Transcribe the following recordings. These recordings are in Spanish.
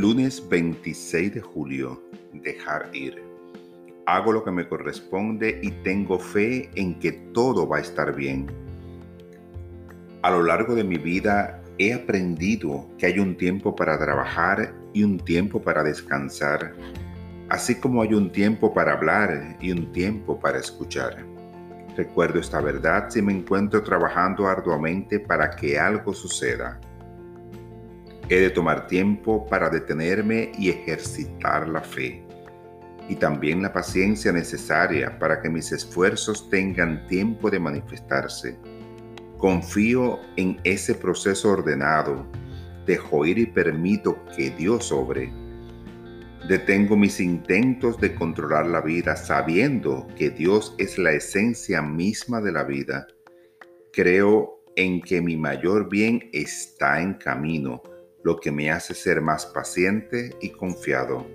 Lunes 26 de julio. Dejar ir. Hago lo que me corresponde y tengo fe en que todo va a estar bien. A lo largo de mi vida he aprendido que hay un tiempo para trabajar y un tiempo para descansar, así como hay un tiempo para hablar y un tiempo para escuchar. Recuerdo esta verdad si me encuentro trabajando arduamente para que algo suceda. He de tomar tiempo para detenerme y ejercitar la fe y también la paciencia necesaria para que mis esfuerzos tengan tiempo de manifestarse. Confío en ese proceso ordenado, dejo ir y permito que Dios obre. Detengo mis intentos de controlar la vida sabiendo que Dios es la esencia misma de la vida. Creo en que mi mayor bien está en camino lo que me hace ser más paciente y confiado.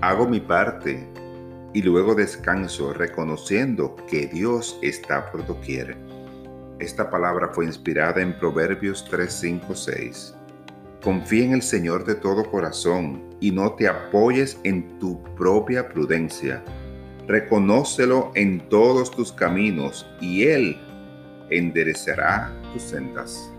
Hago mi parte y luego descanso reconociendo que Dios está por doquier. Esta palabra fue inspirada en Proverbios 3, 5, 6. Confía en el Señor de todo corazón y no te apoyes en tu propia prudencia. Reconócelo en todos tus caminos y Él enderezará tus sendas.